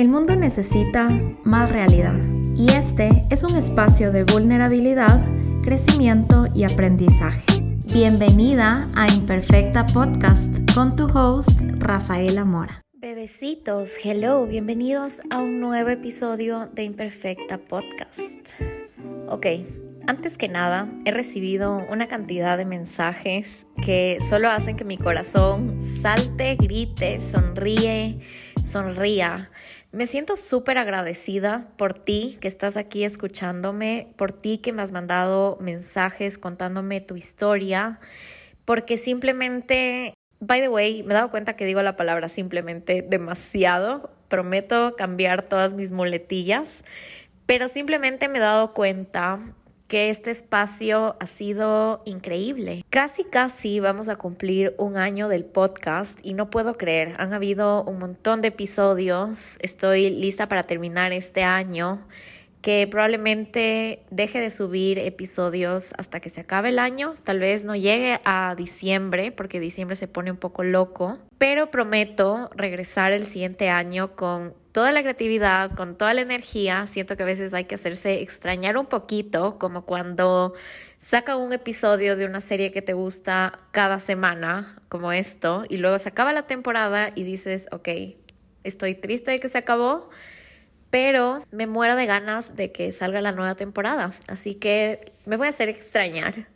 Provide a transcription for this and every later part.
El mundo necesita más realidad y este es un espacio de vulnerabilidad, crecimiento y aprendizaje. Bienvenida a Imperfecta Podcast con tu host Rafaela Mora. Bebecitos, hello, bienvenidos a un nuevo episodio de Imperfecta Podcast. Ok, antes que nada, he recibido una cantidad de mensajes que solo hacen que mi corazón salte, grite, sonríe, sonría. Me siento súper agradecida por ti que estás aquí escuchándome, por ti que me has mandado mensajes contándome tu historia, porque simplemente, by the way, me he dado cuenta que digo la palabra simplemente demasiado. Prometo cambiar todas mis muletillas, pero simplemente me he dado cuenta que este espacio ha sido increíble. Casi, casi vamos a cumplir un año del podcast y no puedo creer, han habido un montón de episodios, estoy lista para terminar este año que probablemente deje de subir episodios hasta que se acabe el año, tal vez no llegue a diciembre porque diciembre se pone un poco loco, pero prometo regresar el siguiente año con toda la creatividad, con toda la energía. Siento que a veces hay que hacerse extrañar un poquito, como cuando saca un episodio de una serie que te gusta cada semana, como esto, y luego se acaba la temporada y dices, ok, estoy triste de que se acabó pero me muero de ganas de que salga la nueva temporada, así que me voy a hacer extrañar.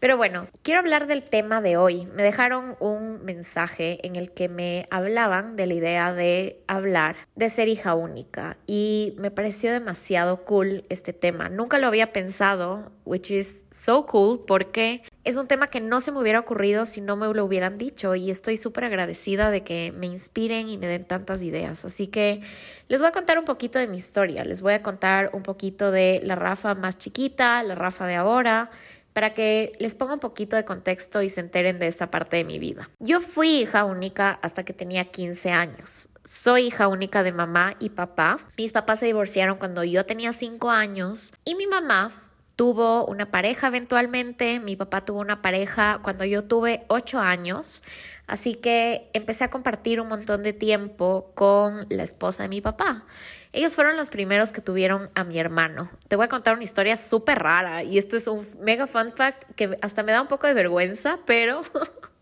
Pero bueno, quiero hablar del tema de hoy. Me dejaron un mensaje en el que me hablaban de la idea de hablar de ser hija única y me pareció demasiado cool este tema. Nunca lo había pensado, which is so cool porque es un tema que no se me hubiera ocurrido si no me lo hubieran dicho y estoy súper agradecida de que me inspiren y me den tantas ideas. Así que les voy a contar un poquito de mi historia, les voy a contar un poquito de la Rafa más chiquita, la Rafa de ahora para que les ponga un poquito de contexto y se enteren de esta parte de mi vida. Yo fui hija única hasta que tenía 15 años. Soy hija única de mamá y papá. Mis papás se divorciaron cuando yo tenía 5 años y mi mamá tuvo una pareja eventualmente, mi papá tuvo una pareja cuando yo tuve 8 años, así que empecé a compartir un montón de tiempo con la esposa de mi papá. Ellos fueron los primeros que tuvieron a mi hermano. Te voy a contar una historia súper rara y esto es un mega fun fact que hasta me da un poco de vergüenza, pero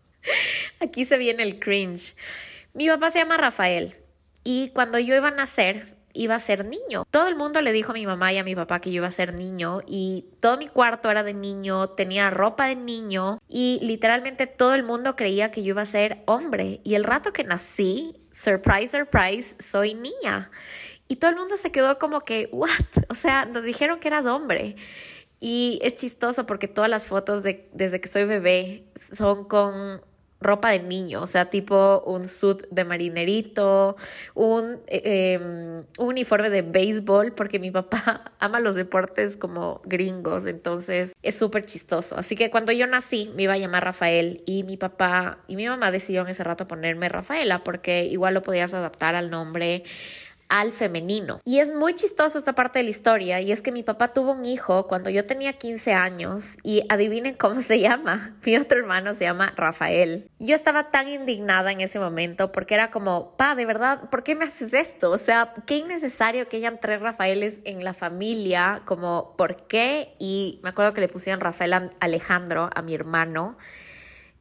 aquí se viene el cringe. Mi papá se llama Rafael y cuando yo iba a nacer, iba a ser niño. Todo el mundo le dijo a mi mamá y a mi papá que yo iba a ser niño y todo mi cuarto era de niño, tenía ropa de niño y literalmente todo el mundo creía que yo iba a ser hombre. Y el rato que nací, surprise, surprise, soy niña. Y todo el mundo se quedó como que, ¿what? O sea, nos dijeron que eras hombre. Y es chistoso porque todas las fotos de, desde que soy bebé son con ropa de niño, o sea, tipo un suit de marinerito, un, eh, em, un uniforme de béisbol, porque mi papá ama los deportes como gringos, entonces es súper chistoso. Así que cuando yo nací me iba a llamar Rafael y mi papá y mi mamá decidieron ese rato ponerme Rafaela porque igual lo podías adaptar al nombre al femenino. Y es muy chistoso esta parte de la historia, y es que mi papá tuvo un hijo cuando yo tenía 15 años, y adivinen cómo se llama. Mi otro hermano se llama Rafael. Yo estaba tan indignada en ese momento porque era como, pa, de verdad, ¿por qué me haces esto? O sea, qué innecesario que hayan tres Rafaeles en la familia, como, ¿por qué? Y me acuerdo que le pusieron Rafael Alejandro a mi hermano.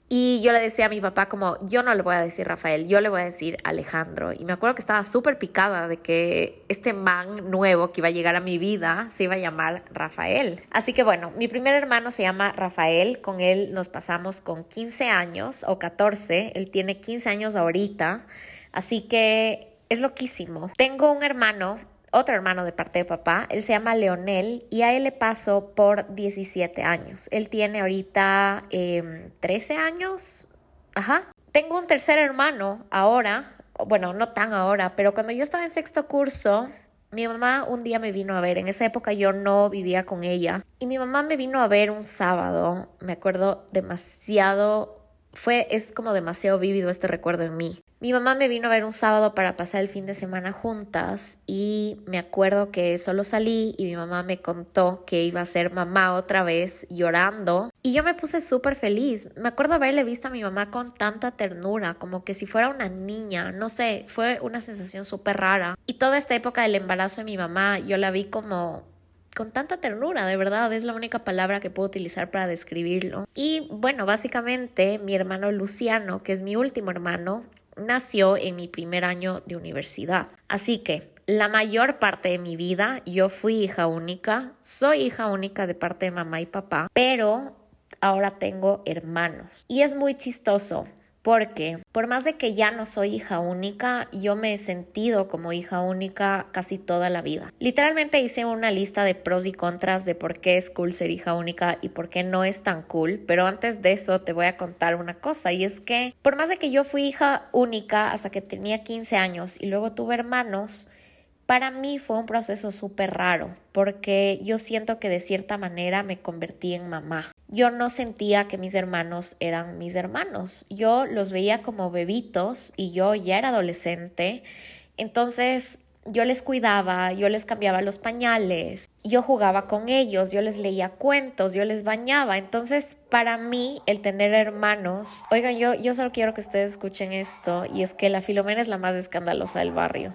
Y yo le decía a mi papá como, yo no le voy a decir Rafael, yo le voy a decir Alejandro. Y me acuerdo que estaba súper picada de que este man nuevo que iba a llegar a mi vida se iba a llamar Rafael. Así que bueno, mi primer hermano se llama Rafael, con él nos pasamos con 15 años o 14, él tiene 15 años ahorita, así que es loquísimo. Tengo un hermano otro hermano de parte de papá, él se llama Leonel y a él le pasó por 17 años. Él tiene ahorita 13 em, años. Ajá. Tengo un tercer hermano ahora, bueno, no tan ahora, pero cuando yo estaba en sexto curso, mi mamá un día me vino a ver, en esa época yo no vivía con ella, y mi mamá me vino a ver un sábado, me acuerdo demasiado, fue, es como demasiado vívido este recuerdo en mí. Mi mamá me vino a ver un sábado para pasar el fin de semana juntas y me acuerdo que solo salí y mi mamá me contó que iba a ser mamá otra vez llorando y yo me puse súper feliz. Me acuerdo haberle visto a mi mamá con tanta ternura, como que si fuera una niña, no sé, fue una sensación súper rara. Y toda esta época del embarazo de mi mamá yo la vi como con tanta ternura, de verdad, es la única palabra que puedo utilizar para describirlo. Y bueno, básicamente mi hermano Luciano, que es mi último hermano, nació en mi primer año de universidad. Así que la mayor parte de mi vida yo fui hija única, soy hija única de parte de mamá y papá, pero ahora tengo hermanos. Y es muy chistoso porque por más de que ya no soy hija única, yo me he sentido como hija única casi toda la vida. Literalmente hice una lista de pros y contras de por qué es cool ser hija única y por qué no es tan cool, pero antes de eso te voy a contar una cosa y es que por más de que yo fui hija única hasta que tenía 15 años y luego tuve hermanos, para mí fue un proceso súper raro porque yo siento que de cierta manera me convertí en mamá. Yo no sentía que mis hermanos eran mis hermanos. Yo los veía como bebitos y yo ya era adolescente. Entonces yo les cuidaba, yo les cambiaba los pañales, yo jugaba con ellos, yo les leía cuentos, yo les bañaba. Entonces, para mí, el tener hermanos, oigan, yo, yo solo quiero que ustedes escuchen esto, y es que la Filomena es la más escandalosa del barrio.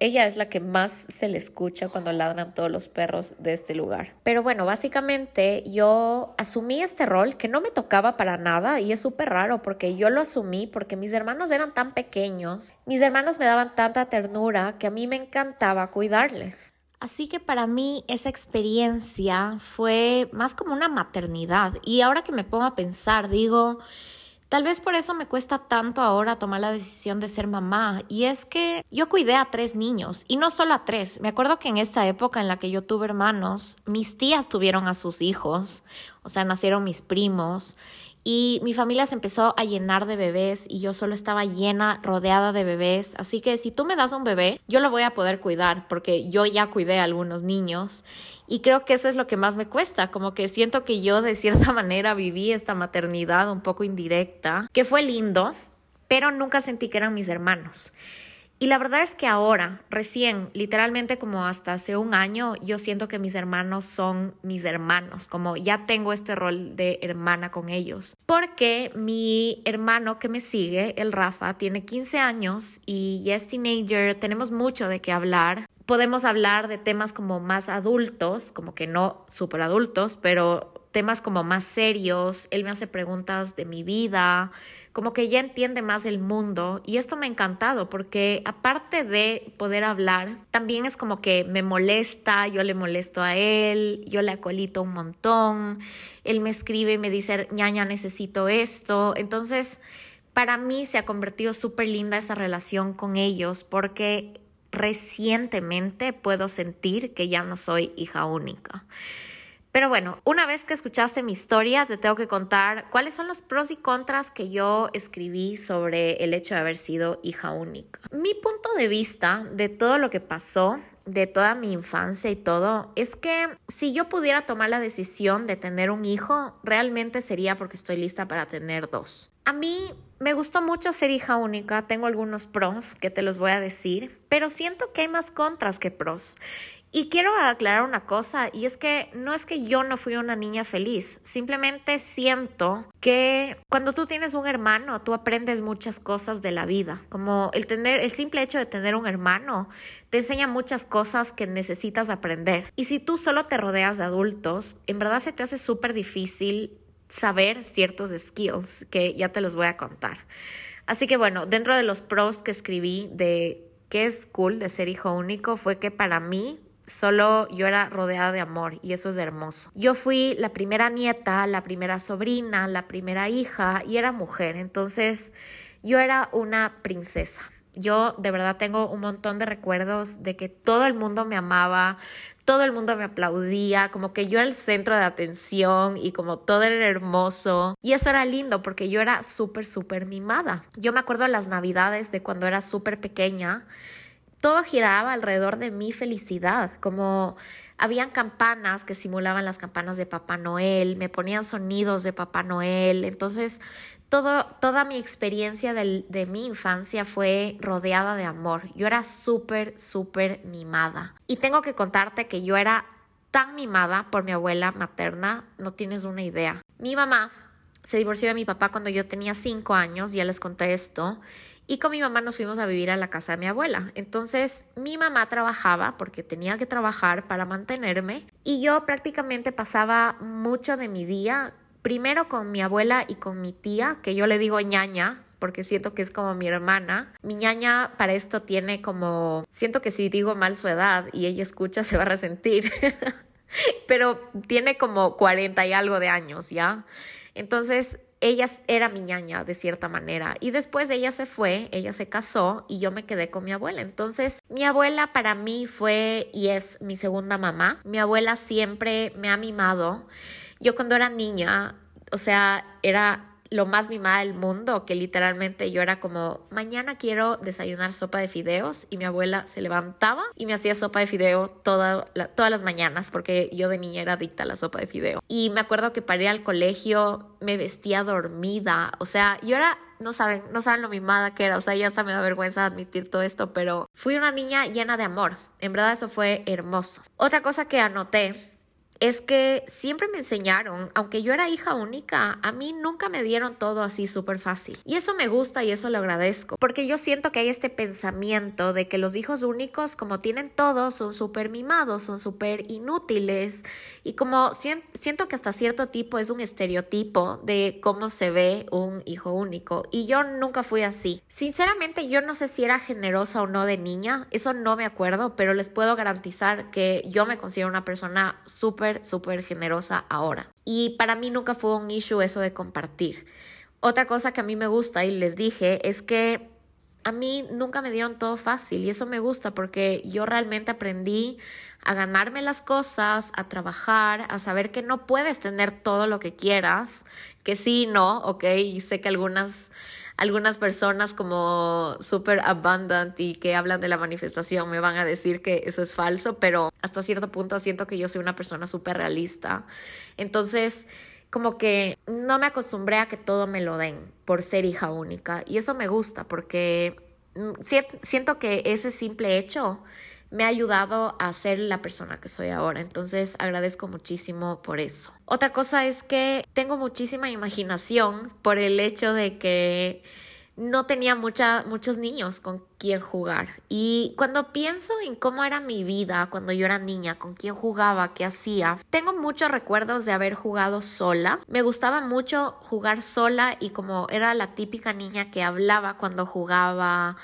Ella es la que más se le escucha cuando ladran todos los perros de este lugar. Pero bueno, básicamente yo asumí este rol que no me tocaba para nada y es súper raro porque yo lo asumí porque mis hermanos eran tan pequeños, mis hermanos me daban tanta ternura que a mí me encantaba cuidarles. Así que para mí esa experiencia fue más como una maternidad y ahora que me pongo a pensar digo, Tal vez por eso me cuesta tanto ahora tomar la decisión de ser mamá. Y es que yo cuidé a tres niños y no solo a tres. Me acuerdo que en esta época en la que yo tuve hermanos, mis tías tuvieron a sus hijos, o sea, nacieron mis primos y mi familia se empezó a llenar de bebés y yo solo estaba llena, rodeada de bebés. Así que si tú me das un bebé, yo lo voy a poder cuidar porque yo ya cuidé a algunos niños y creo que eso es lo que más me cuesta, como que siento que yo de cierta manera viví esta maternidad un poco indirecta, que fue lindo, pero nunca sentí que eran mis hermanos. Y la verdad es que ahora, recién, literalmente como hasta hace un año, yo siento que mis hermanos son mis hermanos, como ya tengo este rol de hermana con ellos. Porque mi hermano que me sigue, el Rafa, tiene 15 años y ya es teenager, tenemos mucho de qué hablar. Podemos hablar de temas como más adultos, como que no súper adultos, pero temas como más serios. Él me hace preguntas de mi vida como que ya entiende más el mundo y esto me ha encantado porque aparte de poder hablar, también es como que me molesta, yo le molesto a él, yo le acolito un montón, él me escribe y me dice, ñaña, necesito esto, entonces para mí se ha convertido súper linda esa relación con ellos porque recientemente puedo sentir que ya no soy hija única. Pero bueno, una vez que escuchaste mi historia, te tengo que contar cuáles son los pros y contras que yo escribí sobre el hecho de haber sido hija única. Mi punto de vista de todo lo que pasó de toda mi infancia y todo, es que si yo pudiera tomar la decisión de tener un hijo, realmente sería porque estoy lista para tener dos. A mí me gustó mucho ser hija única, tengo algunos pros que te los voy a decir, pero siento que hay más contras que pros. Y quiero aclarar una cosa, y es que no es que yo no fui una niña feliz, simplemente siento que cuando tú tienes un hermano, tú aprendes muchas cosas de la vida, como el tener el simple hecho de tener un hermano te enseña muchas cosas que necesitas aprender. Y si tú solo te rodeas de adultos, en verdad se te hace súper difícil saber ciertos skills que ya te los voy a contar. Así que bueno, dentro de los pros que escribí de qué es cool de ser hijo único fue que para mí Solo yo era rodeada de amor y eso es hermoso. Yo fui la primera nieta, la primera sobrina, la primera hija y era mujer. Entonces yo era una princesa. Yo de verdad tengo un montón de recuerdos de que todo el mundo me amaba, todo el mundo me aplaudía, como que yo era el centro de atención y como todo era hermoso. Y eso era lindo porque yo era súper, súper mimada. Yo me acuerdo las navidades de cuando era súper pequeña todo giraba alrededor de mi felicidad, como habían campanas que simulaban las campanas de Papá Noel, me ponían sonidos de Papá Noel, entonces todo, toda mi experiencia de mi infancia fue rodeada de amor. Yo era súper, súper mimada. Y tengo que contarte que yo era tan mimada por mi abuela materna, no tienes una idea. Mi mamá se divorció de mi papá cuando yo tenía cinco años, ya les conté esto, y con mi mamá nos fuimos a vivir a la casa de mi abuela. Entonces mi mamá trabajaba porque tenía que trabajar para mantenerme y yo prácticamente pasaba mucho de mi día primero con mi abuela y con mi tía, que yo le digo ñaña, porque siento que es como mi hermana. Mi ñaña para esto tiene como, siento que si digo mal su edad y ella escucha se va a resentir, pero tiene como 40 y algo de años, ¿ya? Entonces, ella era mi ñaña de cierta manera y después ella se fue, ella se casó y yo me quedé con mi abuela. Entonces, mi abuela para mí fue y es mi segunda mamá. Mi abuela siempre me ha mimado. Yo cuando era niña, o sea, era lo más mimada del mundo, que literalmente yo era como, mañana quiero desayunar sopa de fideos y mi abuela se levantaba y me hacía sopa de fideo todas las mañanas porque yo de niña era adicta a la sopa de fideo. Y me acuerdo que para ir al colegio me vestía dormida, o sea, yo era no saben, no saben lo mimada que era, o sea, ya hasta me da vergüenza admitir todo esto, pero fui una niña llena de amor. En verdad eso fue hermoso. Otra cosa que anoté es que siempre me enseñaron, aunque yo era hija única, a mí nunca me dieron todo así súper fácil. Y eso me gusta y eso lo agradezco, porque yo siento que hay este pensamiento de que los hijos únicos, como tienen todo, son súper mimados, son súper inútiles y como siento que hasta cierto tipo es un estereotipo de cómo se ve un hijo único. Y yo nunca fui así. Sinceramente, yo no sé si era generosa o no de niña, eso no me acuerdo, pero les puedo garantizar que yo me considero una persona súper súper, generosa ahora. Y para mí nunca fue un issue eso de compartir. Otra cosa que a mí me gusta y les dije es que a mí nunca me dieron todo fácil y eso me gusta porque yo realmente aprendí a ganarme las cosas, a trabajar, a saber que no puedes tener todo lo que quieras, que sí, no, ok, y sé que algunas algunas personas como super abundant y que hablan de la manifestación me van a decir que eso es falso, pero hasta cierto punto siento que yo soy una persona súper realista. Entonces, como que no me acostumbré a que todo me lo den por ser hija única y eso me gusta porque mm, siento que ese simple hecho me ha ayudado a ser la persona que soy ahora. Entonces agradezco muchísimo por eso. Otra cosa es que tengo muchísima imaginación por el hecho de que no tenía mucha, muchos niños con quien jugar. Y cuando pienso en cómo era mi vida cuando yo era niña, con quién jugaba, qué hacía, tengo muchos recuerdos de haber jugado sola. Me gustaba mucho jugar sola y como era la típica niña que hablaba cuando jugaba,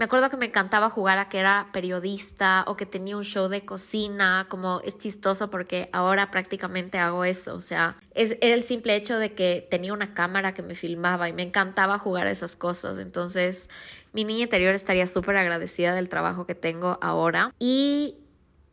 me acuerdo que me encantaba jugar a que era periodista o que tenía un show de cocina, como es chistoso porque ahora prácticamente hago eso, o sea, es, era el simple hecho de que tenía una cámara que me filmaba y me encantaba jugar a esas cosas, entonces mi niña interior estaría súper agradecida del trabajo que tengo ahora. Y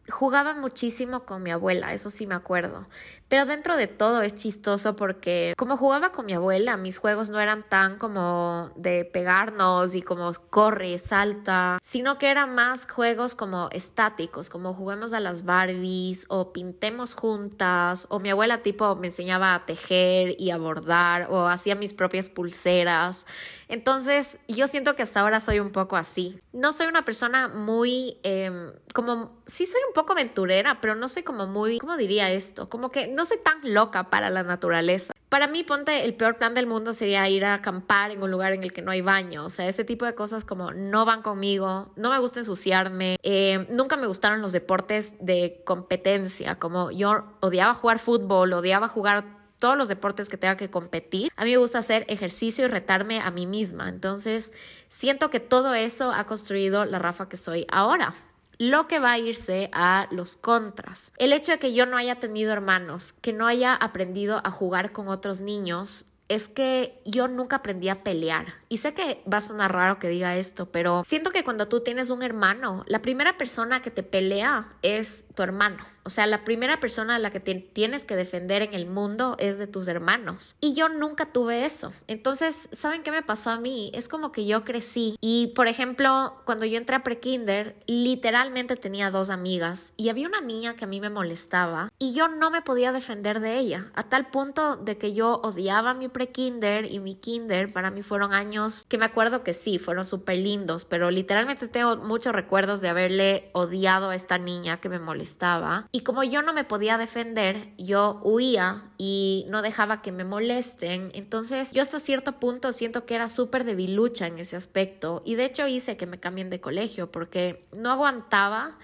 jugaba muchísimo con mi abuela, eso sí me acuerdo. Pero dentro de todo es chistoso porque como jugaba con mi abuela, mis juegos no eran tan como de pegarnos y como corre, salta, sino que eran más juegos como estáticos, como juguemos a las Barbies o pintemos juntas o mi abuela tipo me enseñaba a tejer y a bordar o hacía mis propias pulseras. Entonces yo siento que hasta ahora soy un poco así. No soy una persona muy em, como, sí soy un poco aventurera, pero no soy como muy, ¿cómo diría esto? Como que no soy tan loca para la naturaleza. Para mí, ponte, el peor plan del mundo sería ir a acampar en un lugar en el que no hay baño. O sea, ese tipo de cosas como no van conmigo, no me gusta ensuciarme, eh, nunca me gustaron los deportes de competencia, como yo odiaba jugar fútbol, odiaba jugar todos los deportes que tenga que competir. A mí me gusta hacer ejercicio y retarme a mí misma. Entonces, siento que todo eso ha construido la Rafa que soy ahora lo que va a irse a los contras. El hecho de que yo no haya tenido hermanos, que no haya aprendido a jugar con otros niños, es que yo nunca aprendí a pelear. Y sé que va a sonar raro que diga esto, pero siento que cuando tú tienes un hermano, la primera persona que te pelea es tu hermano. O sea, la primera persona a la que tienes que defender en el mundo es de tus hermanos. Y yo nunca tuve eso. Entonces, ¿saben qué me pasó a mí? Es como que yo crecí y, por ejemplo, cuando yo entré a prekinder, literalmente tenía dos amigas y había una niña que a mí me molestaba y yo no me podía defender de ella, a tal punto de que yo odiaba mi prekinder y mi kinder. Para mí fueron años que me acuerdo que sí, fueron súper lindos, pero literalmente tengo muchos recuerdos de haberle odiado a esta niña que me molestaba. Y como yo no me podía defender, yo huía y no dejaba que me molesten. Entonces yo hasta cierto punto siento que era súper debilucha en ese aspecto. Y de hecho hice que me cambien de colegio porque no aguantaba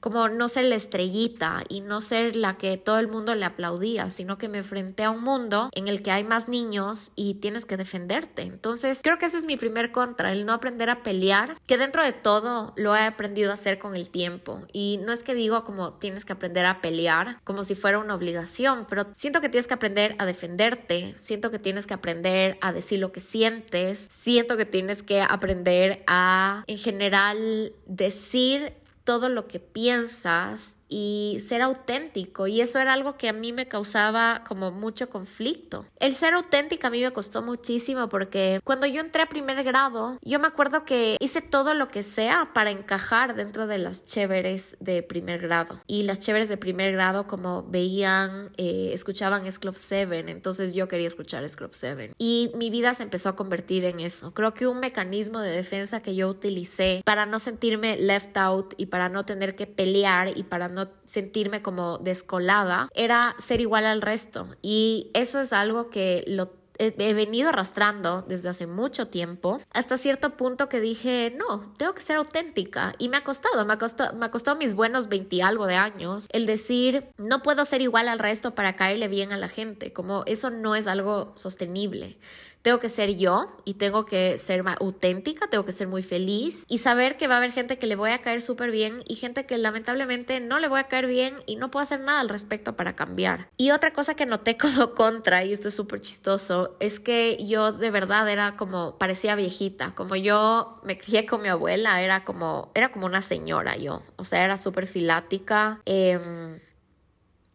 como no ser la estrellita y no ser la que todo el mundo le aplaudía, sino que me enfrenté a un mundo en el que hay más niños y tienes que defenderte. Entonces, creo que ese es mi primer contra, el no aprender a pelear, que dentro de todo lo he aprendido a hacer con el tiempo. Y no es que digo como tienes que aprender a pelear como si fuera una obligación, pero siento que tienes que aprender a defenderte, siento que tienes que aprender a decir lo que sientes, siento que tienes que aprender a, en general, decir todo lo que piensas y ser auténtico y eso era algo que a mí me causaba como mucho conflicto. El ser auténtica a mí me costó muchísimo porque cuando yo entré a primer grado yo me acuerdo que hice todo lo que sea para encajar dentro de las chéveres de primer grado y las chéveres de primer grado como veían, eh, escuchaban S Club 7 entonces yo quería escuchar S Club 7 y mi vida se empezó a convertir en eso. Creo que un mecanismo de defensa que yo utilicé para no sentirme left out y para no tener que pelear y para no sentirme como descolada, era ser igual al resto. Y eso es algo que lo he venido arrastrando desde hace mucho tiempo, hasta cierto punto que dije, no, tengo que ser auténtica. Y me ha costado, me ha costado, me ha costado mis buenos 20 algo de años el decir, no puedo ser igual al resto para caerle bien a la gente, como eso no es algo sostenible tengo que ser yo y tengo que ser auténtica, tengo que ser muy feliz y saber que va a haber gente que le voy a caer súper bien y gente que lamentablemente no le voy a caer bien y no puedo hacer nada al respecto para cambiar. Y otra cosa que noté como contra, y esto es súper chistoso, es que yo de verdad era como, parecía viejita, como yo me crié con mi abuela, era como, era como una señora yo, o sea, era súper filática. Eh,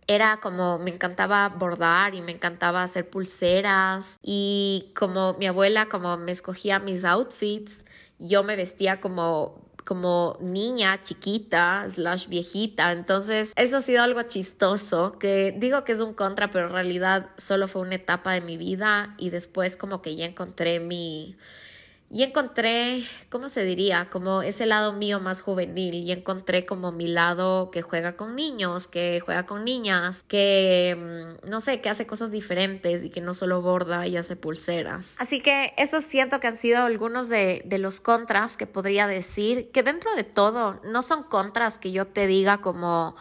era como me encantaba bordar y me encantaba hacer pulseras y como mi abuela como me escogía mis outfits, yo me vestía como como niña chiquita slash viejita. Entonces, eso ha sido algo chistoso, que digo que es un contra, pero en realidad solo fue una etapa de mi vida y después como que ya encontré mi y encontré, ¿cómo se diría? Como ese lado mío más juvenil y encontré como mi lado que juega con niños, que juega con niñas, que mm, no sé, que hace cosas diferentes y que no solo borda y hace pulseras. Así que eso siento que han sido algunos de, de los contras que podría decir, que dentro de todo no son contras que yo te diga como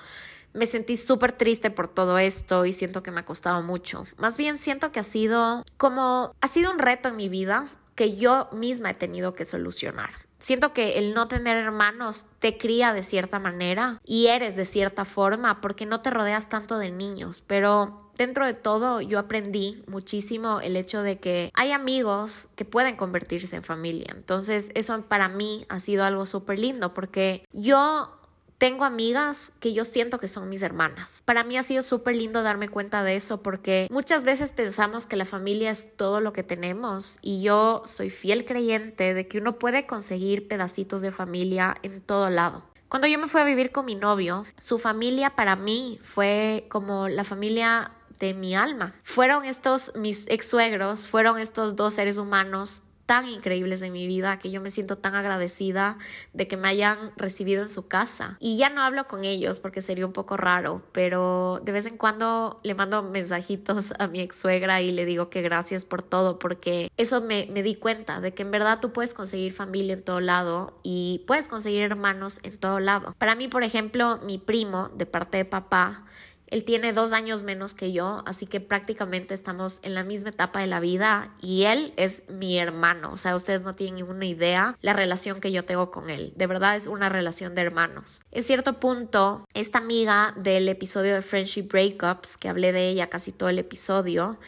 me sentí súper triste por todo esto y siento que me ha costado mucho. Más bien siento que ha sido como, ha sido un reto en mi vida que yo misma he tenido que solucionar. Siento que el no tener hermanos te cría de cierta manera y eres de cierta forma porque no te rodeas tanto de niños, pero dentro de todo yo aprendí muchísimo el hecho de que hay amigos que pueden convertirse en familia. Entonces eso para mí ha sido algo súper lindo porque yo tengo amigas que yo siento que son mis hermanas. Para mí ha sido súper lindo darme cuenta de eso porque muchas veces pensamos que la familia es todo lo que tenemos y yo soy fiel creyente de que uno puede conseguir pedacitos de familia en todo lado. Cuando yo me fui a vivir con mi novio, su familia para mí fue como la familia de mi alma. Fueron estos mis ex suegros, fueron estos dos seres humanos tan increíbles de mi vida que yo me siento tan agradecida de que me hayan recibido en su casa. Y ya no hablo con ellos porque sería un poco raro, pero de vez en cuando le mando mensajitos a mi ex suegra y le digo que gracias por todo porque eso me, me di cuenta de que en verdad tú puedes conseguir familia en todo lado y puedes conseguir hermanos en todo lado. Para mí, por ejemplo, mi primo de parte de papá, él tiene dos años menos que yo, así que prácticamente estamos en la misma etapa de la vida y él es mi hermano. O sea, ustedes no tienen ninguna idea la relación que yo tengo con él. De verdad es una relación de hermanos. En cierto punto, esta amiga del episodio de Friendship Breakups, que hablé de ella casi todo el episodio,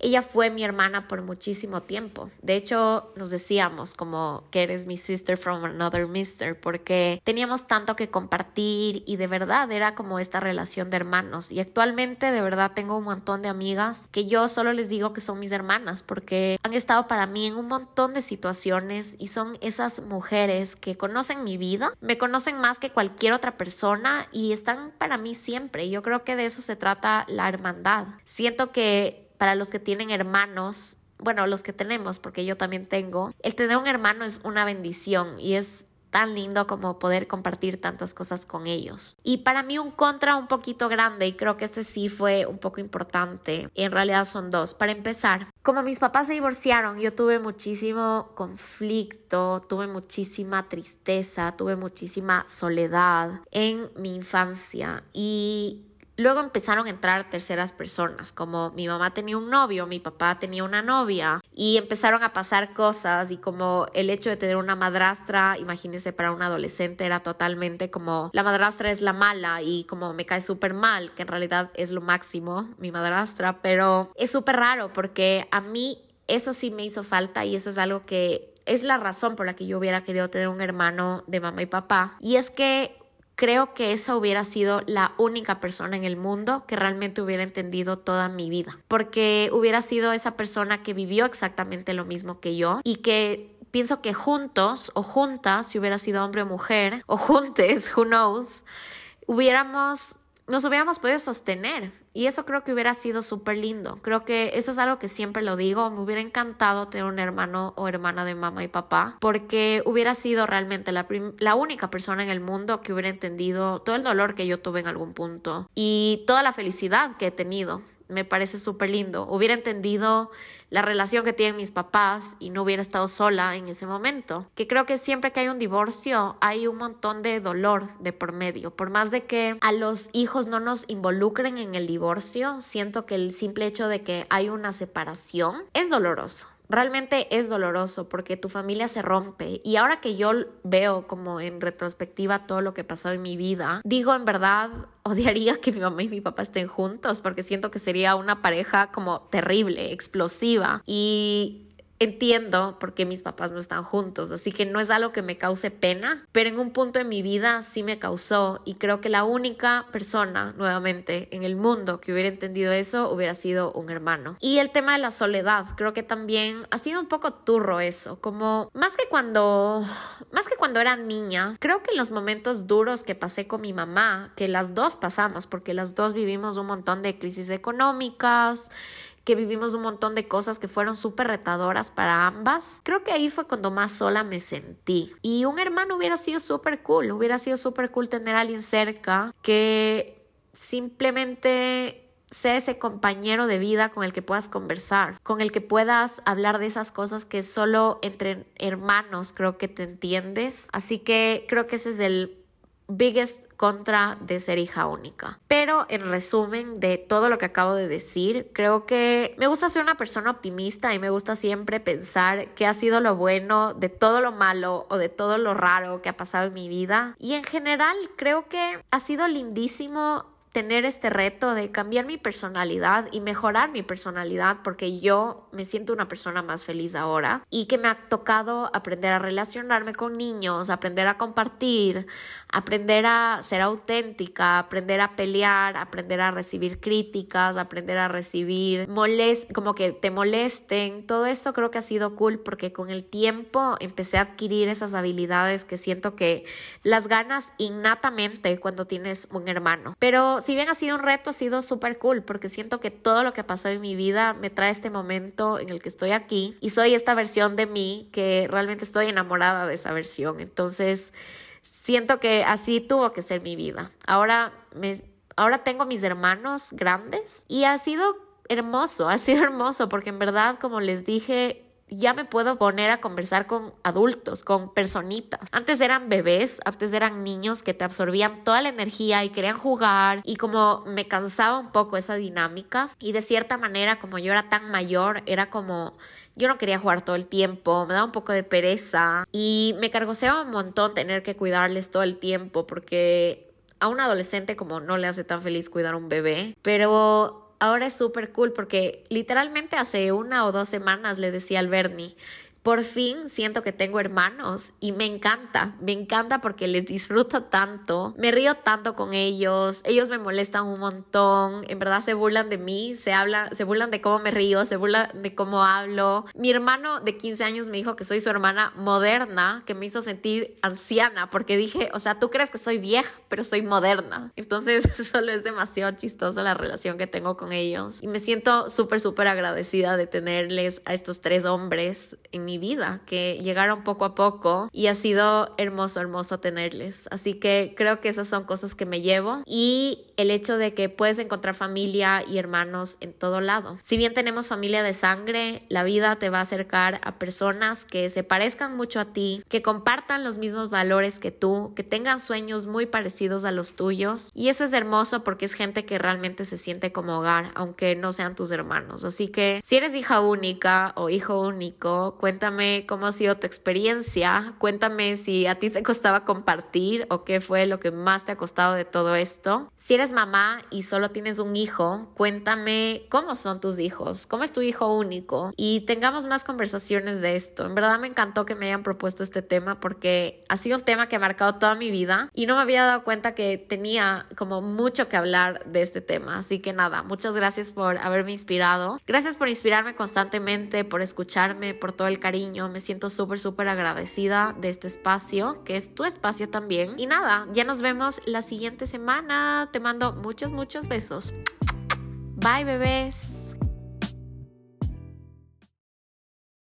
ella fue mi hermana por muchísimo tiempo. De hecho, nos decíamos como que eres mi sister from another mister porque teníamos tanto que compartir y de verdad era como esta relación de hermanos. Y actualmente de verdad tengo un montón de amigas que yo solo les digo que son mis hermanas porque han estado para mí en un montón de situaciones y son esas mujeres que conocen mi vida, me conocen más que cualquier otra persona y están para mí siempre. Yo creo que de eso se trata la hermandad. Siento que para los que tienen hermanos, bueno, los que tenemos, porque yo también tengo, el tener un hermano es una bendición y es tan lindo como poder compartir tantas cosas con ellos. Y para mí un contra un poquito grande y creo que este sí fue un poco importante. En realidad son dos. Para empezar, como mis papás se divorciaron, yo tuve muchísimo conflicto, tuve muchísima tristeza, tuve muchísima soledad en mi infancia y Luego empezaron a entrar terceras personas, como mi mamá tenía un novio, mi papá tenía una novia, y empezaron a pasar cosas y como el hecho de tener una madrastra, imagínense para un adolescente era totalmente como la madrastra es la mala y como me cae súper mal, que en realidad es lo máximo, mi madrastra, pero es súper raro porque a mí eso sí me hizo falta y eso es algo que es la razón por la que yo hubiera querido tener un hermano de mamá y papá. Y es que creo que esa hubiera sido la única persona en el mundo que realmente hubiera entendido toda mi vida, porque hubiera sido esa persona que vivió exactamente lo mismo que yo y que pienso que juntos o juntas, si hubiera sido hombre o mujer, o juntes, who knows, hubiéramos nos hubiéramos podido sostener. Y eso creo que hubiera sido súper lindo. Creo que eso es algo que siempre lo digo. Me hubiera encantado tener un hermano o hermana de mamá y papá, porque hubiera sido realmente la, la única persona en el mundo que hubiera entendido todo el dolor que yo tuve en algún punto y toda la felicidad que he tenido me parece súper lindo. Hubiera entendido la relación que tienen mis papás y no hubiera estado sola en ese momento. Que creo que siempre que hay un divorcio hay un montón de dolor de por medio. Por más de que a los hijos no nos involucren en el divorcio, siento que el simple hecho de que hay una separación es doloroso realmente es doloroso porque tu familia se rompe. Y ahora que yo veo como en retrospectiva todo lo que pasó en mi vida, digo en verdad odiaría que mi mamá y mi papá estén juntos porque siento que sería una pareja como terrible, explosiva. Y entiendo por qué mis papás no están juntos, así que no es algo que me cause pena, pero en un punto de mi vida sí me causó y creo que la única persona nuevamente en el mundo que hubiera entendido eso hubiera sido un hermano. Y el tema de la soledad, creo que también ha sido un poco turro eso, como más que cuando más que cuando era niña, creo que en los momentos duros que pasé con mi mamá, que las dos pasamos porque las dos vivimos un montón de crisis económicas, que vivimos un montón de cosas que fueron súper retadoras para ambas. Creo que ahí fue cuando más sola me sentí. Y un hermano hubiera sido súper cool, hubiera sido súper cool tener a alguien cerca que simplemente sea ese compañero de vida con el que puedas conversar, con el que puedas hablar de esas cosas que solo entre hermanos creo que te entiendes. Así que creo que ese es el biggest contra de ser hija única. Pero en resumen de todo lo que acabo de decir, creo que me gusta ser una persona optimista y me gusta siempre pensar que ha sido lo bueno de todo lo malo o de todo lo raro que ha pasado en mi vida. Y en general creo que ha sido lindísimo tener este reto de cambiar mi personalidad y mejorar mi personalidad porque yo me siento una persona más feliz ahora y que me ha tocado aprender a relacionarme con niños, aprender a compartir, aprender a ser auténtica, aprender a pelear, aprender a recibir críticas, aprender a recibir molest como que te molesten, todo esto creo que ha sido cool porque con el tiempo empecé a adquirir esas habilidades que siento que las ganas innatamente cuando tienes un hermano. Pero si bien ha sido un reto, ha sido súper cool porque siento que todo lo que pasó en mi vida me trae este momento en el que estoy aquí y soy esta versión de mí que realmente estoy enamorada de esa versión. Entonces, siento que así tuvo que ser mi vida. Ahora me ahora tengo mis hermanos grandes y ha sido hermoso, ha sido hermoso porque en verdad, como les dije, ya me puedo poner a conversar con adultos, con personitas. Antes eran bebés, antes eran niños que te absorbían toda la energía y querían jugar y como me cansaba un poco esa dinámica y de cierta manera como yo era tan mayor era como yo no quería jugar todo el tiempo, me daba un poco de pereza y me cargoseaba un montón tener que cuidarles todo el tiempo porque a un adolescente como no le hace tan feliz cuidar a un bebé, pero ahora es súper cool porque literalmente hace una o dos semanas le decía al Bernie, por fin siento que tengo hermanos y me encanta, me encanta porque les disfruto tanto, me río tanto con ellos, ellos me molestan un montón, en verdad se burlan de mí, se hablan, se burlan de cómo me río, se burlan de cómo hablo. Mi hermano de 15 años me dijo que soy su hermana moderna, que me hizo sentir anciana porque dije, o sea, tú crees que soy vieja, pero soy moderna. Entonces, solo es demasiado chistoso la relación que tengo con ellos y me siento súper, súper agradecida de tenerles a estos tres hombres en mi vida, que llegaron poco a poco y ha sido hermoso, hermoso tenerles. Así que creo que esas son cosas que me llevo y el hecho de que puedes encontrar familia y hermanos en todo lado. Si bien tenemos familia de sangre, la vida te va a acercar a personas que se parezcan mucho a ti, que compartan los mismos valores que tú, que tengan sueños muy parecidos a los tuyos. Y eso es hermoso porque es gente que realmente se siente como hogar, aunque no sean tus hermanos. Así que si eres hija única o hijo único, cuenta Cuéntame cómo ha sido tu experiencia. Cuéntame si a ti te costaba compartir o qué fue lo que más te ha costado de todo esto. Si eres mamá y solo tienes un hijo, cuéntame cómo son tus hijos, cómo es tu hijo único y tengamos más conversaciones de esto. En verdad me encantó que me hayan propuesto este tema porque ha sido un tema que ha marcado toda mi vida y no me había dado cuenta que tenía como mucho que hablar de este tema. Así que nada, muchas gracias por haberme inspirado. Gracias por inspirarme constantemente, por escucharme, por todo el cariño me siento súper, súper agradecida de este espacio, que es tu espacio también. Y nada, ya nos vemos la siguiente semana. Te mando muchos, muchos besos. Bye, bebés.